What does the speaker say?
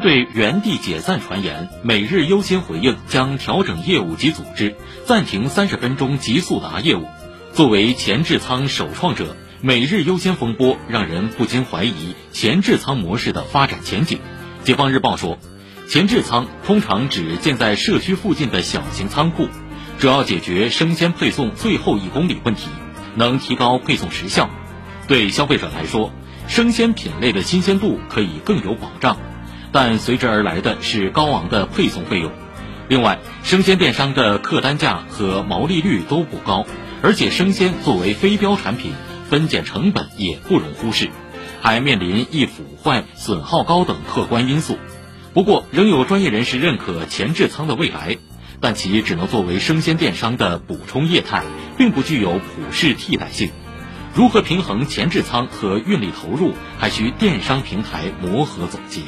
对原地解散传言，每日优先回应将调整业务及组织，暂停三十分钟极速达业务。作为前置仓首创者，每日优先风波让人不禁怀疑前置仓模式的发展前景。解放日报说，前置仓通常指建在社区附近的小型仓库，主要解决生鲜配送最后一公里问题，能提高配送时效。对消费者来说，生鲜品类的新鲜度可以更有保障。但随之而来的是高昂的配送费用。另外，生鲜电商的客单价和毛利率都不高，而且生鲜作为非标产品，分拣成本也不容忽视，还面临易腐坏、损耗高等客观因素。不过，仍有专业人士认可前置仓的未来，但其只能作为生鲜电商的补充业态，并不具有普适替代性。如何平衡前置仓和运力投入，还需电商平台磨合总结。